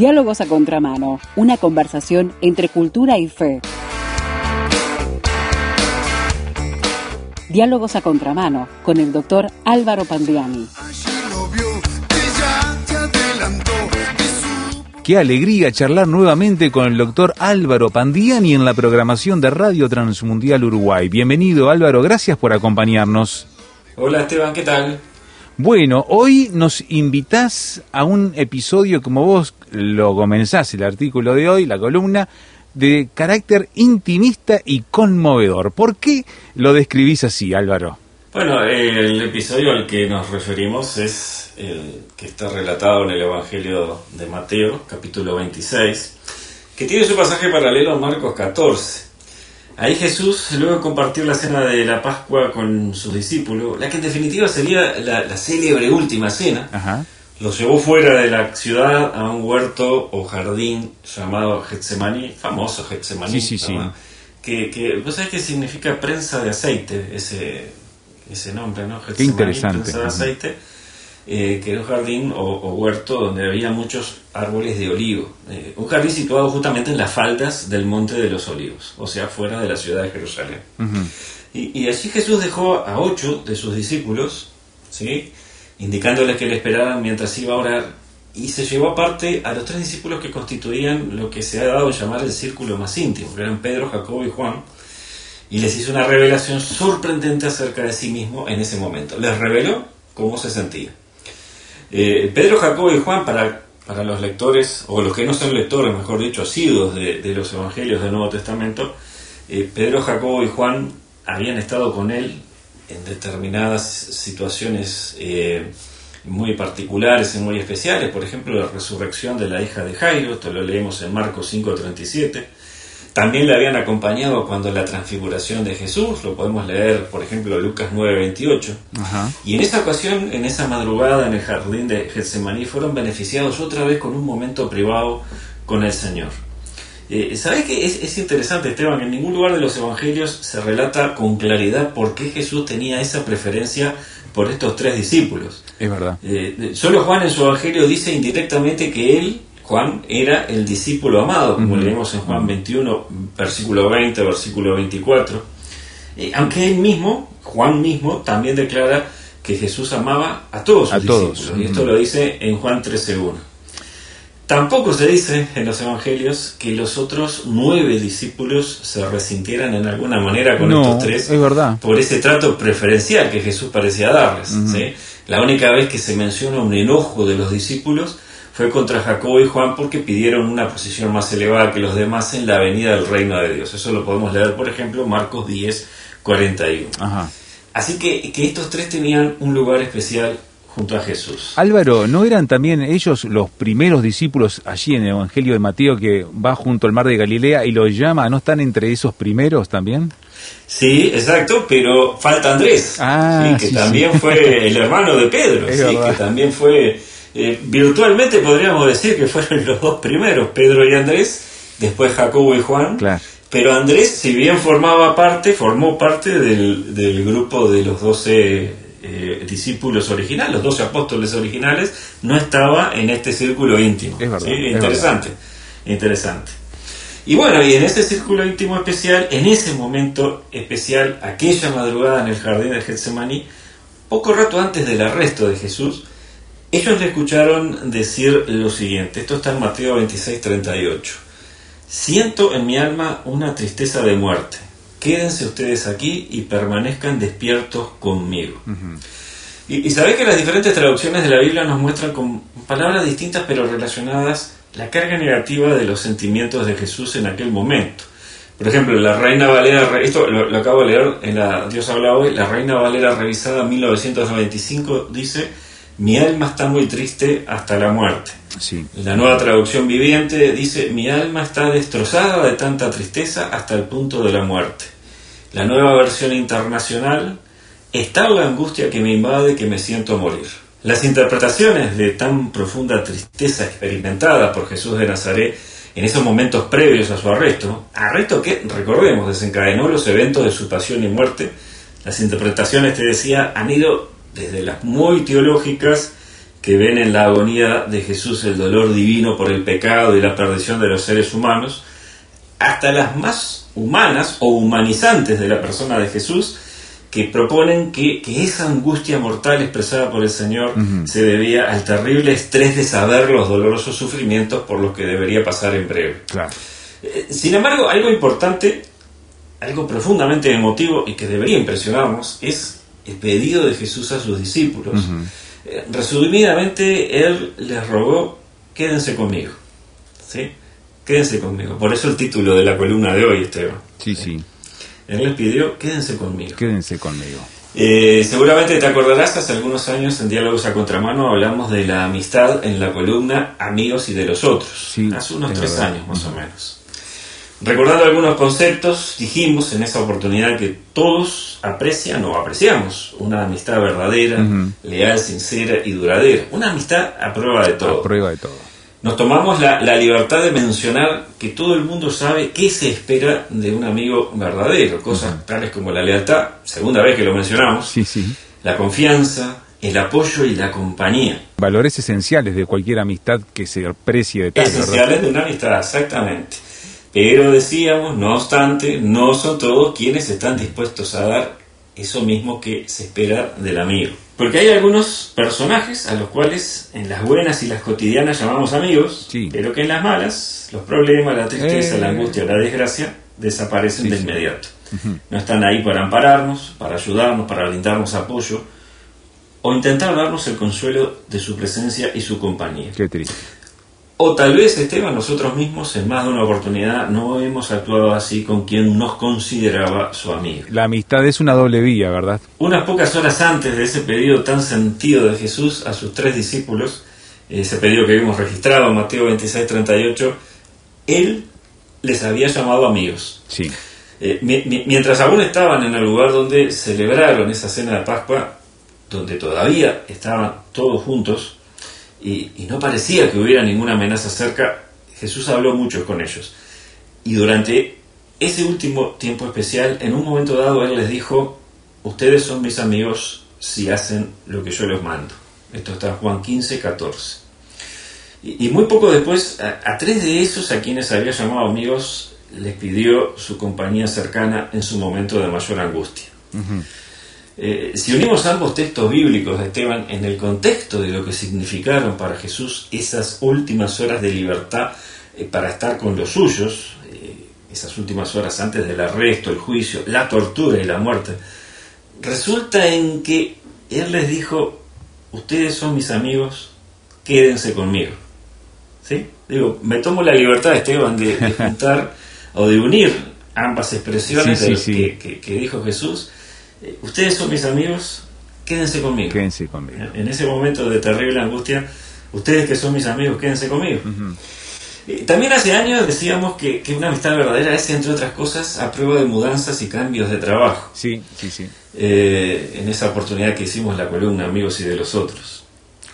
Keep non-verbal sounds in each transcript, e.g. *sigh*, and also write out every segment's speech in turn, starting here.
Diálogos a Contramano, una conversación entre cultura y fe. Diálogos a Contramano con el doctor Álvaro Pandiani. Qué alegría charlar nuevamente con el doctor Álvaro Pandiani en la programación de Radio Transmundial Uruguay. Bienvenido Álvaro, gracias por acompañarnos. Hola Esteban, ¿qué tal? Bueno, hoy nos invitás a un episodio, como vos lo comenzás, el artículo de hoy, la columna, de carácter intimista y conmovedor. ¿Por qué lo describís así, Álvaro? Bueno, el episodio al que nos referimos es el que está relatado en el Evangelio de Mateo, capítulo 26, que tiene su pasaje paralelo a Marcos 14. Ahí Jesús, luego de compartir la cena de la Pascua con sus discípulos, la que en definitiva sería la, célebre última cena, los llevó fuera de la ciudad a un huerto o jardín llamado Getsemaní, famoso Getsemaní. Sí, sí, sí. Que, que, ¿Vos sabés qué significa prensa de aceite? Ese, ese nombre, ¿no? Qué interesante. de aceite, eh, que era un jardín o, huerto donde había muchos árboles de olivo. Eh, un jardín situado justamente en las faldas del Monte de los Olivos, o sea, fuera de la ciudad de Jerusalén. y, y, allí Jesús dejó a ocho de sus discípulos, ¿sí? indicándoles que le esperaban mientras iba a orar, y se llevó aparte a los tres discípulos que constituían lo que se ha dado a llamar el círculo más íntimo, que eran Pedro, Jacobo y Juan, y les hizo una revelación sorprendente acerca de sí mismo en ese momento. Les reveló cómo se sentía. Eh, Pedro, Jacobo y Juan, para, para los lectores, o los que no son lectores, mejor dicho, asiduos de, de los evangelios del Nuevo Testamento, eh, Pedro, Jacobo y Juan habían estado con él en determinadas situaciones eh, muy particulares y muy especiales, por ejemplo, la resurrección de la hija de Jairo, esto lo leemos en Marcos 5:37, también le habían acompañado cuando la transfiguración de Jesús, lo podemos leer, por ejemplo, Lucas 9:28. Y en esa ocasión, en esa madrugada en el jardín de Getsemaní, fueron beneficiados otra vez con un momento privado con el Señor. Eh, ¿Sabes qué? Es, es, interesante, Esteban, en ningún lugar de los evangelios se relata con claridad por qué Jesús tenía esa preferencia por estos tres discípulos. Es verdad. Eh, solo Juan en su evangelio dice indirectamente que él Juan era el discípulo amado, como leemos en Juan 21, versículo 20, versículo 24. Eh, aunque él mismo, Juan mismo, también declara que Jesús amaba a todos sus discípulos. Y esto lo dice en Juan 13.1. Tampoco se dice en los evangelios que los otros nueve discípulos se resintieran en alguna manera con estos tres es verdad. por ese trato preferencial que Jesús parecía darles. La única vez que se menciona un enojo de los discípulos fue contra Jacobo y Juan porque pidieron una posición más elevada que los demás en la venida del reino de Dios. Eso lo podemos leer, por ejemplo, Marcos 10, 41. Así que, que estos tres tenían un lugar especial junto a Jesús. Álvaro, ¿no eran también ellos los primeros discípulos allí en el Evangelio de Mateo que va junto al mar de Galilea y los llama? ¿No están entre esos primeros también? Sí, exacto, pero falta Andrés, ah, que también fue el hermano de Pedro, *laughs* que también fue eh, virtualmente podríamos decir que fueron *laughs* los dos primeros, Pedro y Andrés, después Jacobo y Juan. Pero Andrés, si bien formaba parte, formó parte del, grupo de los doce eh, discípulos originales, los doce apóstoles originales, no estaba en este círculo íntimo. interesante, interesante. Y bueno, y en ese círculo íntimo especial, en ese momento especial, aquella madrugada en el jardín de Getsemaní, poco rato antes del arresto de Jesús, ellos le escucharon decir lo siguiente, esto está en Mateo 26, 38. Siento en mi alma una tristeza de muerte. Quédense ustedes aquí y permanezcan despiertos conmigo. y, y sabéis que las diferentes traducciones de la Biblia nos muestran con palabras distintas pero relacionadas la carga negativa de los sentimientos de Jesús en aquel momento. Por ejemplo, la Reina Valera, esto lo, acabo de leer en la Dios habla hoy, la Reina Valera revisada 1995 dice, mi alma está muy triste hasta la muerte. Sí. La nueva traducción viviente dice, mi alma está destrozada de tanta tristeza hasta el punto de la muerte. La nueva versión internacional, está la angustia que me invade que me siento morir. Las interpretaciones de tan profunda tristeza experimentada por Jesús de Nazaret en esos momentos previos a su arresto, arresto que, recordemos, desencadenó los eventos de su pasión y muerte, las interpretaciones, te decía, han ido desde las muy teológicas que ven en la agonía de Jesús el dolor divino por el pecado y la perdición de los seres humanos, hasta las más humanas o humanizantes de la persona de Jesús, que proponen que, esa angustia mortal expresada por el Señor se debía al terrible estrés de saber los dolorosos sufrimientos por los que debería pasar en breve. Eh, sin embargo, algo importante, algo profundamente emotivo y que debería impresionarnos es el pedido de Jesús a sus discípulos. Eh, resumidamente, Él les rogó, quédense conmigo. ¿Sí? Quédense conmigo. Por eso el título de la columna de hoy, Esteban. Sí, sí. Él les pidió, quédense conmigo. Quédense conmigo. Eh, seguramente te acordarás, hace algunos años en Diálogos a Contramano hablamos de la amistad en la columna Amigos y de los otros. hace unos tres años más o menos. Recordando algunos conceptos, dijimos en esa oportunidad que todos aprecian o apreciamos una amistad verdadera, leal, sincera y duradera. Una amistad a prueba de todo. A prueba de todo. Nos tomamos la, libertad de mencionar que todo el mundo sabe qué se espera de un amigo verdadero. Cosas tales como la lealtad, segunda vez que lo mencionamos, sí, sí. la confianza, el apoyo y la compañía. Valores esenciales de cualquier amistad que se aprecie de tal. Esenciales de una amistad, exactamente. Pero decíamos, no obstante, no son todos quienes están dispuestos a dar eso mismo que se espera del amigo. Porque hay algunos personajes a los cuales en las buenas y las cotidianas llamamos amigos, pero que en las malas, los problemas, la tristeza, la eh. angustia, la desgracia, desaparecen de inmediato. No están ahí para ampararnos, para ayudarnos, para brindarnos apoyo o intentar darnos el consuelo de su presencia y su compañía. Qué triste. O tal vez, Esteban, nosotros mismos en más de una oportunidad no hemos actuado así con quien nos consideraba su amigo. La amistad es una doble vía, ¿verdad? Unas pocas horas antes de ese pedido tan sentido de Jesús a sus tres discípulos, ese pedido que vimos registrado en Mateo 26, 38, Él les había llamado amigos. Sí. Eh, mientras aún estaban en el lugar donde celebraron esa cena de Pascua, donde todavía estaban todos juntos, y, no parecía que hubiera ninguna amenaza cerca, Jesús habló mucho con ellos. Y durante ese último tiempo especial, en un momento dado, Él les dijo, ustedes son mis amigos si hacen lo que yo les mando. Esto está en Juan 15, 14. Y, muy poco después, a, tres de esos a quienes había llamado amigos, les pidió su compañía cercana en su momento de mayor angustia. Eh, si unimos ambos textos bíblicos de Esteban en el contexto de lo que significaron para Jesús esas últimas horas de libertad eh, para estar con los suyos, eh, esas últimas horas antes del arresto, el juicio, la tortura y la muerte, resulta en que Él les dijo, ustedes son mis amigos, quédense conmigo. ¿Sí? Digo, me tomo la libertad, Esteban, de, juntar o de unir ambas expresiones de que dijo Jesús ustedes son mis amigos, quédense conmigo. Quédense conmigo. En ese momento de terrible angustia, ustedes que son mis amigos, quédense conmigo. También hace años decíamos que, una amistad verdadera es, entre otras cosas, a prueba de mudanzas y cambios de trabajo. Sí, sí, sí. Eh, en esa oportunidad que hicimos la columna Amigos y de los otros.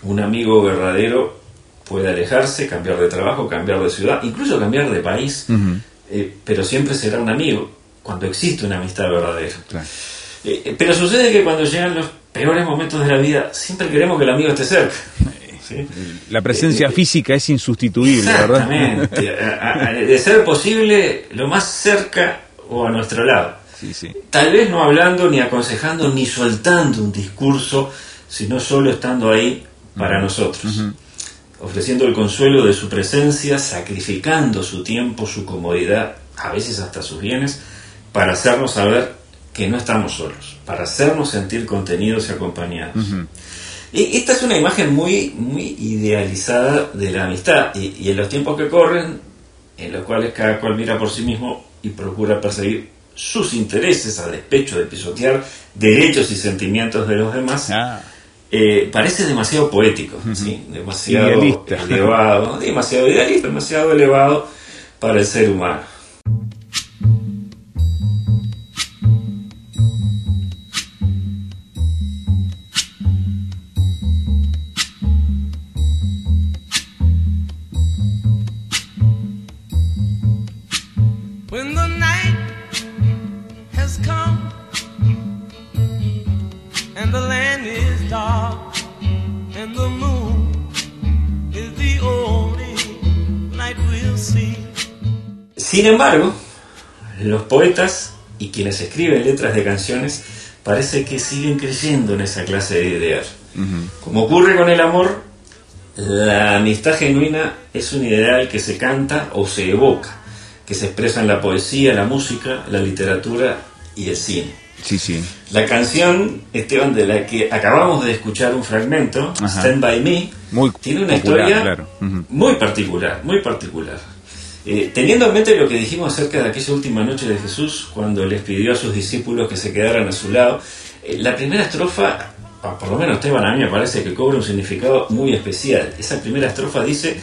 Un amigo verdadero puede alejarse, cambiar de trabajo, cambiar de ciudad, incluso cambiar de país, eh, pero siempre será un amigo cuando existe una amistad verdadera. Claro. Eh, pero sucede que cuando llegan los peores momentos de la vida, siempre queremos que el amigo esté cerca. La presencia eh, física es insustituible, exactamente. de ser posible, lo más cerca o a nuestro lado. Tal vez no hablando, ni aconsejando, ni soltando un discurso, sino solo estando ahí para nosotros. Ofreciendo el consuelo de su presencia, sacrificando su tiempo, su comodidad, a veces hasta sus bienes, para hacernos saber que no estamos solos, para hacernos sentir contenidos y acompañados. y esta es una imagen muy, muy idealizada de la amistad y, en los tiempos que corren, en los cuales cada cual mira por sí mismo y procura perseguir sus intereses a despecho de pisotear derechos y sentimientos de los demás, ah. eh, parece demasiado poético, demasiado elevado, demasiado idealista, demasiado elevado para el ser humano. Sin embargo, los poetas y quienes escriben letras de canciones parece que siguen creyendo en esa clase de ideal. Como ocurre con el amor, la amistad genuina es un ideal que se canta o se evoca, que se expresa en la poesía, la música, la literatura y el cine. Sí, sí. La canción, Esteban, de la que acabamos de escuchar un fragmento, Stand By Me, Muy tiene una historia claro. Ujú. muy particular, muy particular. Eh, teniendo en mente lo que dijimos acerca de aquella última noche de Jesús, cuando les pidió a sus discípulos que se quedaran a su lado, eh, la primera estrofa, por lo menos Esteban a mí me parece que cobra un significado muy especial. Esa primera estrofa dice,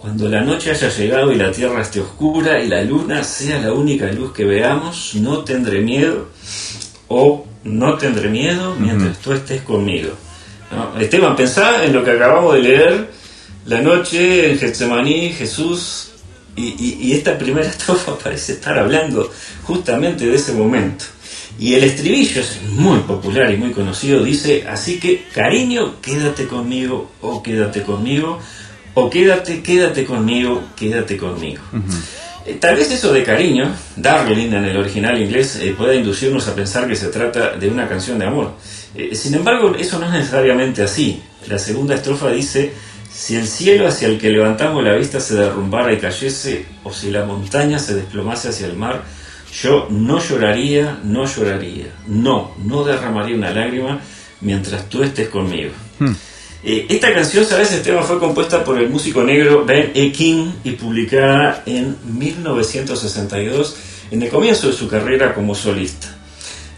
cuando la noche haya llegado y la tierra esté oscura y la luna sea la única luz que veamos, no tendré miedo o no tendré miedo mientras tú estés conmigo. ¿No? Esteban, pensá en lo que acabamos de leer, la noche en Getsemaní, Jesús, y, y- y esta primera *laughs* estrofa parece estar hablando justamente de ese momento. Y el estribillo es muy popular y muy conocido, dice, así que cariño, quédate conmigo o quédate conmigo, o quédate, quédate conmigo, quédate conmigo. Eh, Tal vez eso de cariño, darling en el original inglés, eh, pueda inducirnos a pensar que se trata de una canción de amor. Eh, sin embargo, eso no es necesariamente así. La segunda estrofa dice, si el cielo hacia el que levantamos la vista se derrumbara y cayese, o si la montaña se desplomase hacia el mar, yo no lloraría, no lloraría, no, no derramaría una lágrima mientras tú estés conmigo. Eh, esta canción, sabes, Esteban, fue compuesta por el músico negro Ben E. King y publicada en 1962, en el comienzo de su carrera como solista.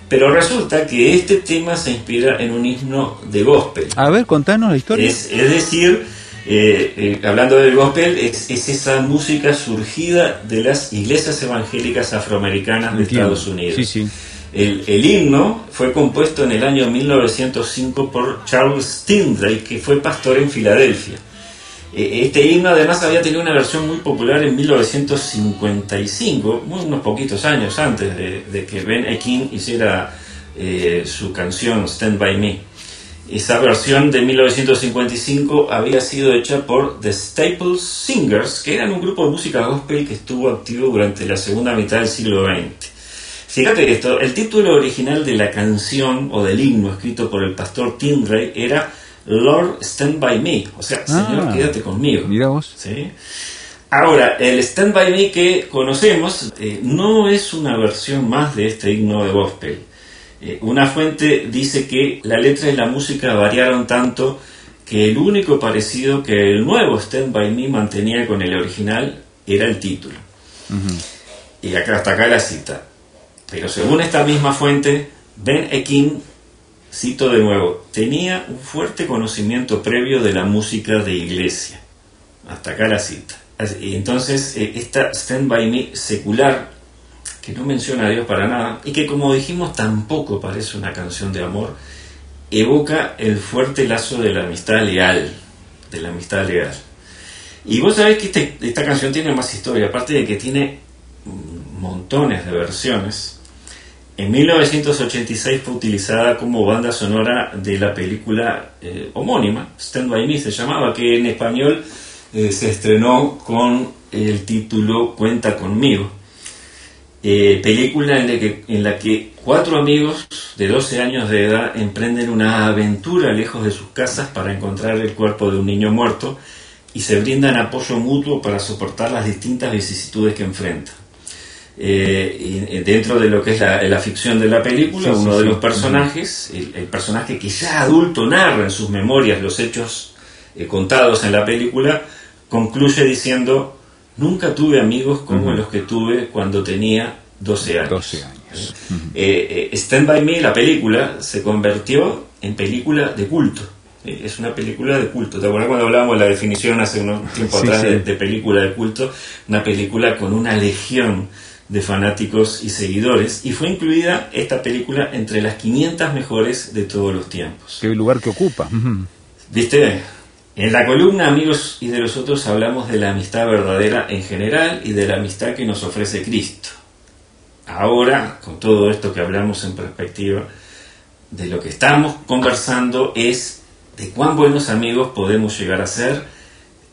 Pero resulta que este tema se inspira en un himno de gospel. A ver, contanos la historia. Es, es decir, eh, eh, hablando del gospel, es, es esa música surgida de las iglesias evangélicas afroamericanas de Entiendo. Estados Unidos. Sí, sí. El, el himno fue compuesto en el año 1905 por Charles Tindley, que fue pastor en Filadelfia. Eh, Este himno además había tenido una versión muy popular en 1955, muy- unos poquitos años antes de, de que Ben E. King hiciera eh, su canción Stand By Me. Esa versión de 1955 había sido hecha por The Staples Singers, que eran un grupo de música gospel que estuvo activo durante la segunda mitad del siglo XX. Fíjate esto, el título original de la canción o del himno escrito por el pastor Tindley era Lord Stand By Me, o sea, Señor, Ah, quédate conmigo. Mira vos. ¿sí? Ahora, el Stand By Me que conocemos eh, no es una versión más de este himno de gospel. Eh, una fuente dice que la letra y la música variaron tanto que el único parecido que el nuevo Stand By Me mantenía con el original era el título. Y acá, hasta acá la cita. Pero según esta misma fuente, Ben E. King, cito de nuevo, tenía un fuerte conocimiento previo de la música de iglesia. Hasta acá la cita. Entonces, eh, esta Stand By Me secular, que no menciona a Dios para nada, y que como dijimos tampoco parece una canción de amor, evoca el fuerte lazo de la amistad leal, de la amistad leal. Y vos sabés que este- esta canción tiene más historia, aparte de que tiene mm, montones de versiones. En 1986 fue utilizada como banda sonora de la película eh, homónima, Stand By Me se llamaba, que en español eh, se estrenó con el título Cuenta conmigo. Eh, película en la, que, en la que cuatro amigos de 12 años de edad emprenden una aventura lejos de sus casas para encontrar el cuerpo de un niño muerto y se brindan apoyo mutuo para soportar las distintas vicisitudes que enfrentan. Eh, y, eh, dentro de lo que es la, la ficción de la película, Sí, sí, uno de los personajes, el, el personaje que ya adulto narra en sus memorias los hechos eh, contados en la película, concluye diciendo, nunca tuve amigos como los que tuve cuando tenía 12 años. 12 años. Eh, eh, Stand By Me, la película, se convirtió en película de culto. Eh, Es una película de culto. ¿Te acuerdas cuando hablábamos de la definición hace un tiempo Sí, atrás sí. De, de película de culto? Una película con una legión de fanáticos y seguidores. Y fue incluida esta película entre las 500 mejores de todos los tiempos. Qué lugar que ocupa. ¿Viste? En la columna Amigos y de los otros hablamos de la amistad verdadera en general y de la amistad que nos ofrece Cristo. Ahora, con todo esto que hablamos en perspectiva, de lo que estamos conversando es de cuán buenos amigos podemos llegar a ser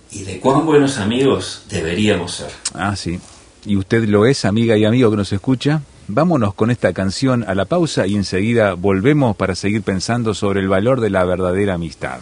y de cuán buenos amigos deberíamos ser. Ah, sí. y usted lo es, amiga y amigo que nos escucha, vámonos con esta canción a la pausa y enseguida volvemos para seguir pensando sobre el valor de la verdadera amistad.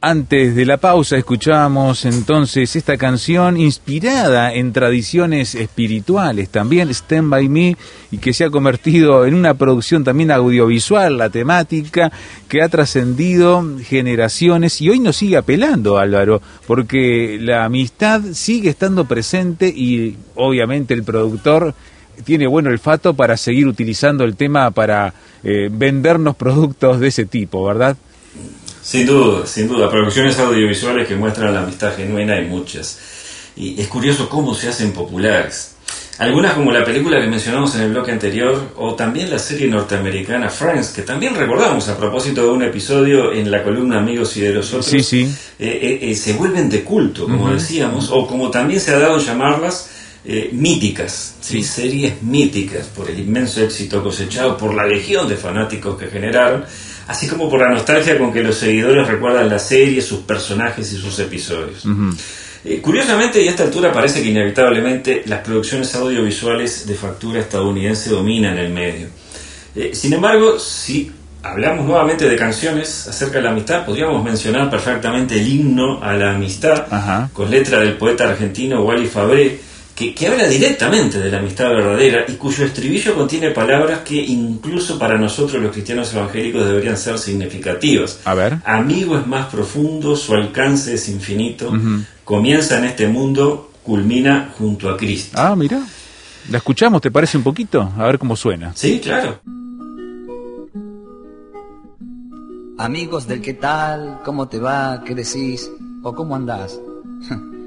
Antes de la pausa escuchábamos entonces esta canción inspirada en tradiciones espirituales también, Stand By Me, y que se ha convertido en una producción también audiovisual, la temática, que ha trascendido generaciones y hoy nos sigue apelando, Álvaro, porque la amistad sigue estando presente y obviamente el productor tiene buen olfato para seguir utilizando el tema para eh, vendernos productos de ese tipo, ¿verdad? Sin duda, sin duda. Producciones audiovisuales que muestran la amistad genuina hay muchas. Y es curioso cómo se hacen populares. Algunas como la película que mencionamos en el bloque anterior, o también la serie norteamericana Friends, que también recordamos a propósito de un episodio en la columna Amigos y de los otros, sí, sí. Eh, eh, eh, se vuelven de culto, como decíamos, o como también se ha dado llamarlas, míticas, ¿sí? series míticas, por el inmenso éxito cosechado, por la legión de fanáticos que generaron así como por la nostalgia con que los seguidores recuerdan la serie, sus personajes y sus episodios. Eh, curiosamente, y a esta altura parece que inevitablemente las producciones audiovisuales de factura estadounidense dominan el medio. Eh, sin embargo, si hablamos nuevamente de canciones acerca de la amistad, podríamos mencionar perfectamente el himno a la amistad, con letra del poeta argentino Wally Fabré, que, habla directamente de la amistad verdadera y cuyo estribillo contiene palabras que incluso para nosotros los cristianos evangélicos deberían ser significativas. A ver. Amigo es más profundo, su alcance es infinito, comienza en este mundo, culmina junto a Cristo. Ah, mira. ¿La escuchamos? ¿Te parece un poquito? A ver cómo suena. Sí, claro. Amigos del qué tal, cómo te va, qué decís o cómo andás. *laughs*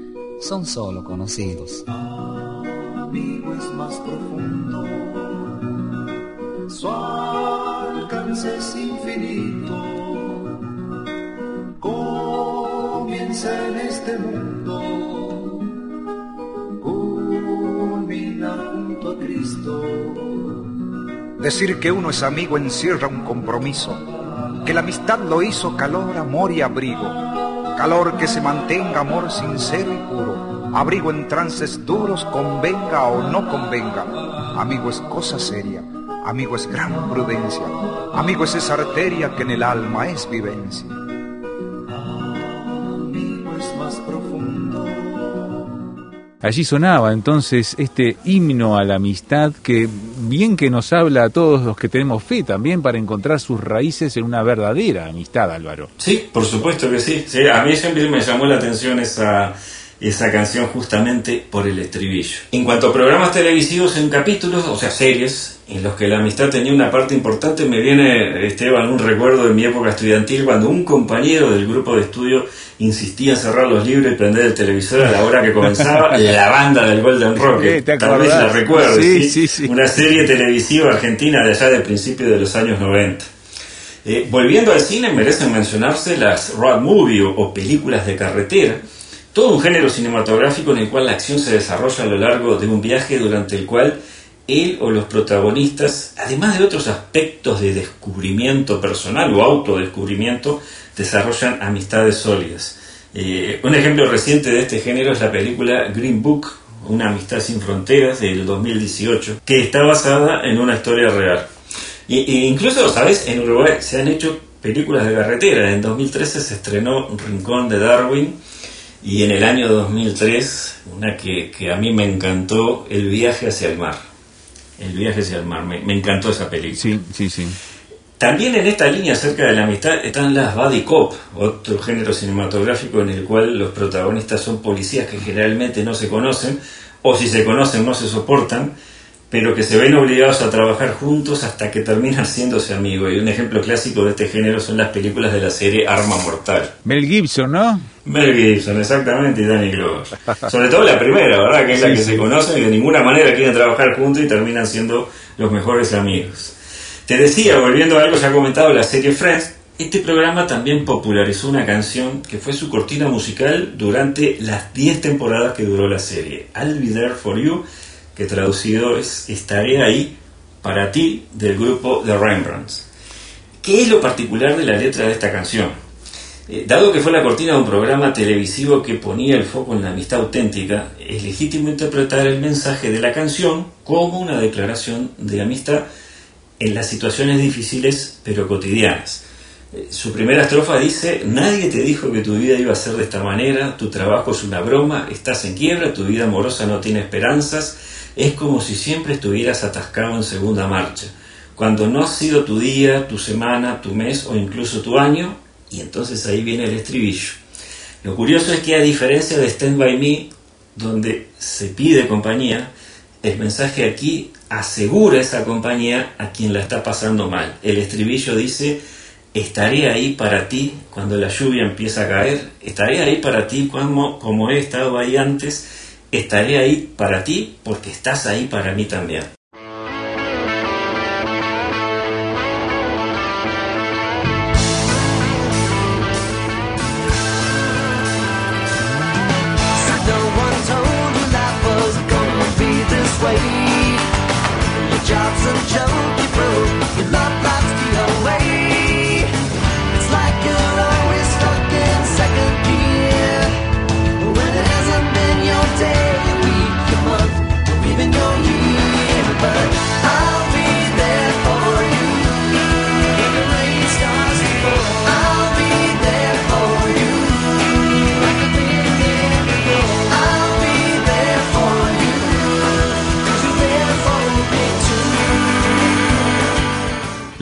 son solo conocidos. Amigo es más profundo, su alcance es infinito. Comienza en este mundo, culmina junto a Cristo. Decir que uno es amigo encierra un compromiso, que la amistad lo hizo calor, amor y abrigo calor que se mantenga, amor sincero y puro, abrigo en trances duros, convenga o no convenga. Amigo es cosa seria, amigo es gran prudencia, amigo es esa arteria que en el alma es vivencia. Amigo es más profundo. Allí sonaba entonces este himno a la amistad que bien que nos habla a todos los que tenemos fe también para encontrar sus raíces en una verdadera amistad, Álvaro. Sí, por supuesto que sí. a mí siempre me llamó la atención esa, esa canción justamente por el estribillo. En cuanto a programas televisivos en capítulos, o sea, series, en los que la amistad tenía una parte importante, me viene, Esteban, un recuerdo de mi época estudiantil cuando un compañero del grupo de estudio insistía en cerrar los libros y prender el televisor a la hora que comenzaba *laughs* la banda del Golden Rocket. Tal vez la recuerdo, una serie televisiva argentina de allá del principio de los años 90. Eh, volviendo al cine, merecen mencionarse las road movie o películas de carretera, todo un género cinematográfico en el cual la acción se desarrolla a lo largo de un viaje durante el cual él o los protagonistas, además de otros aspectos de descubrimiento personal o autodescubrimiento, desarrollan amistades sólidas. Eh, un ejemplo reciente de este género es la película Green Book, una amistad sin fronteras del 2018, que está basada en una historia real. E, incluso, ¿sabes? En Uruguay se han hecho películas de carretera. En 2013 se estrenó Rincón de Darwin y en el año 2003 una que, que a mí me encantó, El viaje hacia el mar. El viaje hacia el mar, me, me encantó esa película. Sí, sí, sí. También en esta línea acerca de la amistad están las buddy cop, otro género cinematográfico en el cual los protagonistas son policías que generalmente no se conocen, o si se conocen no se soportan, pero que se ven obligados a trabajar juntos hasta que terminan siéndose amigos. Y un ejemplo clásico de este género son las películas de la serie Arma Mortal. Mel Gibson, ¿no? Mel Gibson, exactamente, y Danny Glover. Sobre todo la primera, ¿verdad? Que es la que se conocen y de ninguna manera quieren trabajar juntos y terminan siendo los mejores amigos. Te decía, volviendo a algo ya comentado, la serie Friends, este programa también popularizó una canción que fue su cortina musical durante las 10 temporadas que duró la serie, I'll Be There For You, que Estaré ahí para ti del grupo The Rembrandts. ¿Qué es lo particular de la letra de esta canción? Eh, dado que fue la cortina de un programa televisivo que ponía el foco en la amistad auténtica, es legítimo interpretar el mensaje de la canción como una declaración de amistad en las situaciones difíciles pero cotidianas. Su primera estrofa dice, nadie te dijo que tu vida iba a ser de esta manera, tu trabajo es una broma, estás en quiebra, tu vida amorosa no tiene esperanzas, es como si siempre estuvieras atascado en segunda marcha. Cuando no ha sido tu día, tu semana, tu mes o incluso tu año, y entonces ahí viene el estribillo. Lo curioso es que a diferencia de Stand By Me, donde se pide compañía, el mensaje aquí asegura esa compañía a quien la está pasando mal. El estribillo dice, estaré ahí para ti cuando la lluvia empieza a caer, estaré ahí para ti como, como he estado ahí antes, estaré ahí para ti porque estás ahí para mí también.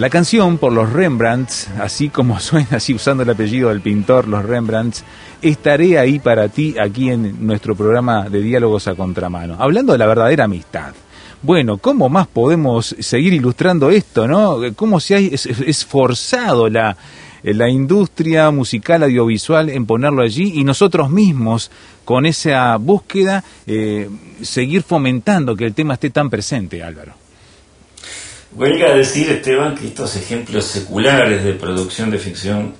La canción por los Rembrandts, así como *laughs* suena, así usando el apellido del pintor, los Rembrandts, estaré ahí para ti aquí en nuestro programa de diálogos a contramano, hablando de la verdadera amistad. Bueno, ¿cómo más podemos seguir ilustrando esto, no? ¿Cómo se ha es- es- esforzado la, la industria musical audiovisual en ponerlo allí y nosotros mismos con esa búsqueda eh, seguir fomentando que el tema esté tan presente, Álvaro? Huelga decir, Esteban, que estos ejemplos seculares de producción de ficción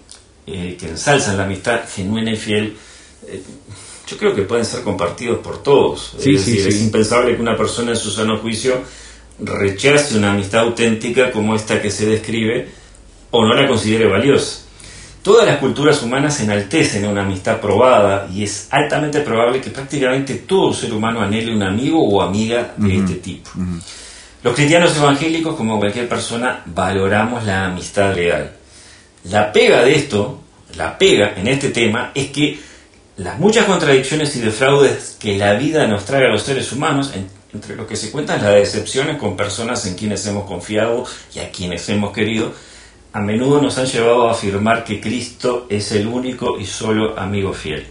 eh, que ensalzan la amistad genuina y fiel, eh, yo creo que pueden ser compartidos por todos. Sí, es sí, decir, sí. es impensable que una persona en su sano juicio rechace una amistad auténtica como esta que se describe o no la considere valiosa. Todas las culturas humanas enaltecen una amistad probada y es altamente probable que prácticamente todo ser humano anhele un amigo o amiga de este tipo. Los cristianos evangélicos, como cualquier persona, valoramos la amistad leal. La pega de esto, la pega en este tema, es que las muchas contradicciones y defraudes que la vida nos trae a los seres humanos, en- entre los que se cuentan las decepciones con personas en quienes hemos confiado y a quienes hemos querido, a menudo nos han llevado a afirmar que Cristo es el único y solo amigo fiel.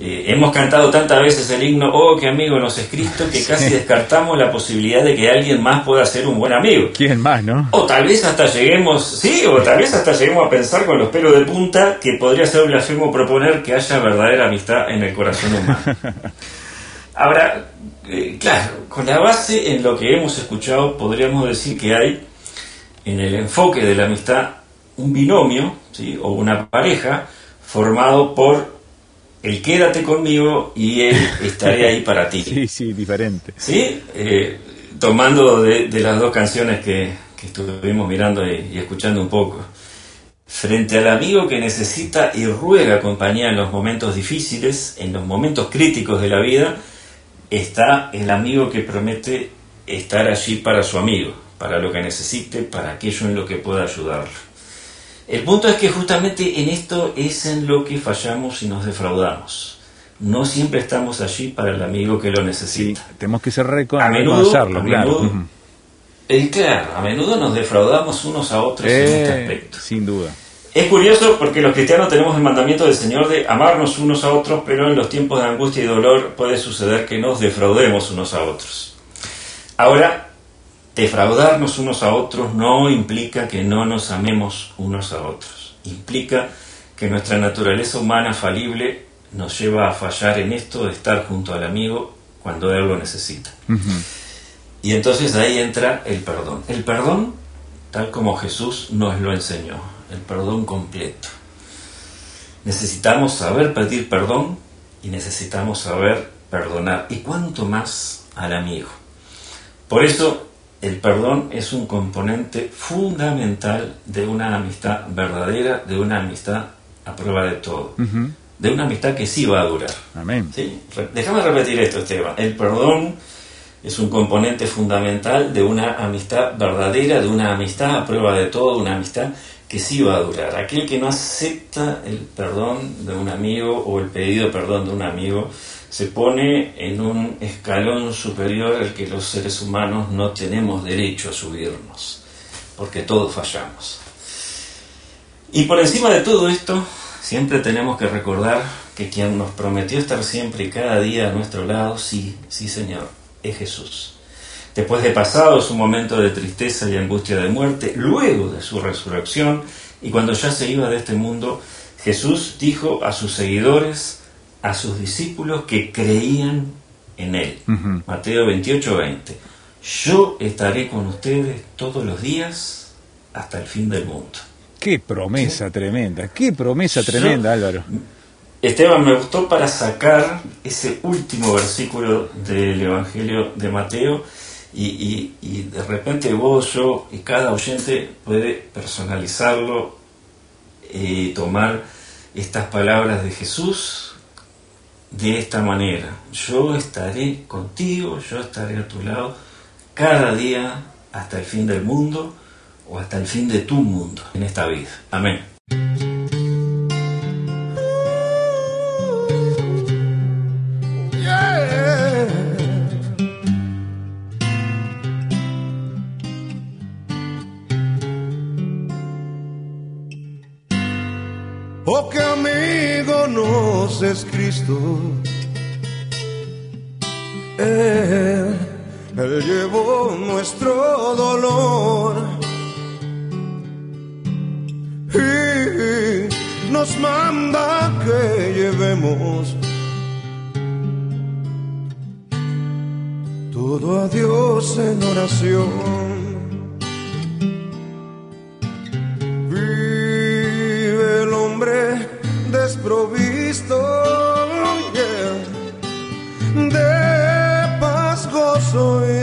Eh, hemos cantado tantas veces el himno, oh, qué amigo nos es Cristo, que casi descartamos la posibilidad de que alguien más pueda ser un buen amigo. ¿Quién más, no? O tal vez hasta lleguemos, sí, o tal vez hasta lleguemos a pensar con los pelos de punta que podría ser blasfemo proponer que haya verdadera amistad en el corazón humano. *laughs* Ahora, eh, claro, con la base en lo que hemos escuchado, podríamos decir que hay en el enfoque de la amistad un binomio, ¿sí? o una pareja, formado por el quédate conmigo y el estaré ahí para ti. *laughs* Sí, sí, diferente. ¿Sí? Eh, tomando de, de las dos canciones que, que estuvimos mirando y, y escuchando un poco. Frente al amigo que necesita y ruega compañía en los momentos difíciles, en los momentos críticos de la vida, está el amigo que promete estar allí para su amigo, para lo que necesite, para aquello en lo que pueda ayudarlo. El punto es que justamente en esto es en lo que fallamos y nos defraudamos. No siempre estamos allí para el amigo que lo Sí, necesita. tenemos que ser reco- A menudo, a claro. Ujú. Eh, claro, a menudo nos defraudamos unos a otros en este Eh, aspecto. sin duda. Es curioso porque los cristianos tenemos el mandamiento del Señor de amarnos unos a otros, pero en los tiempos de angustia y dolor puede suceder que nos defraudemos unos a otros. Ahora, defraudarnos unos a otros no implica que no nos amemos unos a otros. Implica que nuestra naturaleza humana falible nos lleva a fallar en esto de estar junto al amigo cuando él lo necesita. Y entonces ahí entra el perdón. El perdón tal como Jesús nos lo enseñó, el perdón completo. Necesitamos saber pedir perdón y necesitamos saber perdonar, y cuánto más al amigo. Por eso el perdón es un componente fundamental de una amistad verdadera, de una amistad a prueba de todo, de una amistad que sí va a durar. Amén. ¿Sí? Déjame repetir esto, Esteban. El perdón es un componente fundamental de una amistad verdadera, de una amistad a prueba de todo, una amistad que sí va a durar. Aquel que no acepta el perdón de un amigo o el pedido de perdón de un amigo se pone en un escalón superior al que los seres humanos no tenemos derecho a subirnos, porque todos fallamos. Y por encima de todo esto, siempre tenemos que recordar que quien nos prometió estar siempre y cada día a nuestro lado, sí, sí Señor, es Jesús. Después de pasado su momento de tristeza y angustia de muerte, luego de su resurrección y cuando ya se iba de este mundo, Jesús dijo a sus seguidores, a sus discípulos que creían en Él. Mateo 28, 20. Yo estaré con ustedes todos los días hasta el fin del mundo. Qué promesa tremenda, qué promesa Yo- tremenda, Álvaro. Esteban, me gustó para sacar ese último versículo del Evangelio de Mateo y, y- y de repente vos, yo y cada oyente puede personalizarlo y tomar estas palabras de Jesús de esta manera. Yo estaré contigo, yo estaré a tu lado cada día hasta el fin del mundo o hasta el fin de tu mundo en esta vida. Amén. Cristo.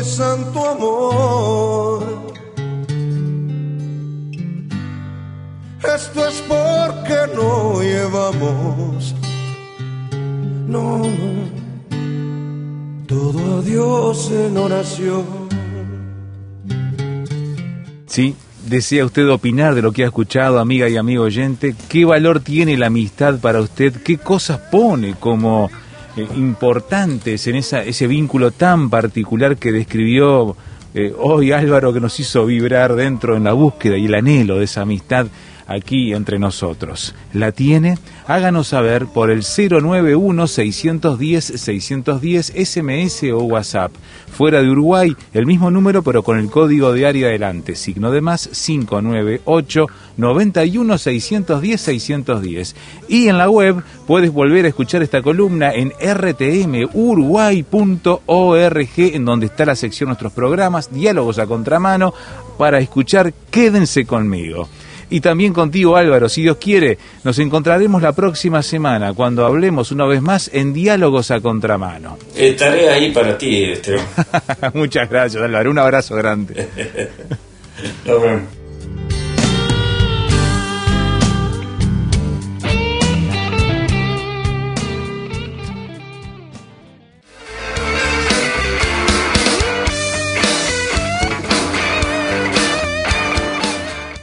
Santo amor. Esto es porque no llevamos, no, no, todo a Dios en oración. Sí, desea usted opinar de lo que ha escuchado, amiga y amigo oyente. ¿Qué valor tiene la amistad para usted? ¿Qué cosas pone como eh, importantes en esa, ese vínculo tan particular que describió eh, hoy Álvaro, que nos hizo vibrar dentro en la búsqueda y el anhelo de esa amistad aquí entre nosotros? ¿La tiene? Háganos saber por el 091-610-610 SMS o WhatsApp. Fuera de Uruguay, el mismo número pero con el código de área adelante, signo de más 598 91 610 610. Y en la web puedes volver a escuchar esta columna en rtmuruguay.org en donde está la sección nuestros programas, diálogos a contramano, para escuchar Quédense conmigo. Y también contigo Álvaro, si Dios quiere, nos encontraremos la próxima semana cuando hablemos una vez más en Diálogos a Contramano. Estaré ahí para ti, Esteban. *laughs* Muchas gracias Álvaro, un abrazo grande. *laughs* Nos vemos.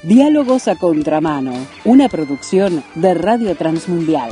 Diálogos a Contramano, una producción de Radio Transmundial.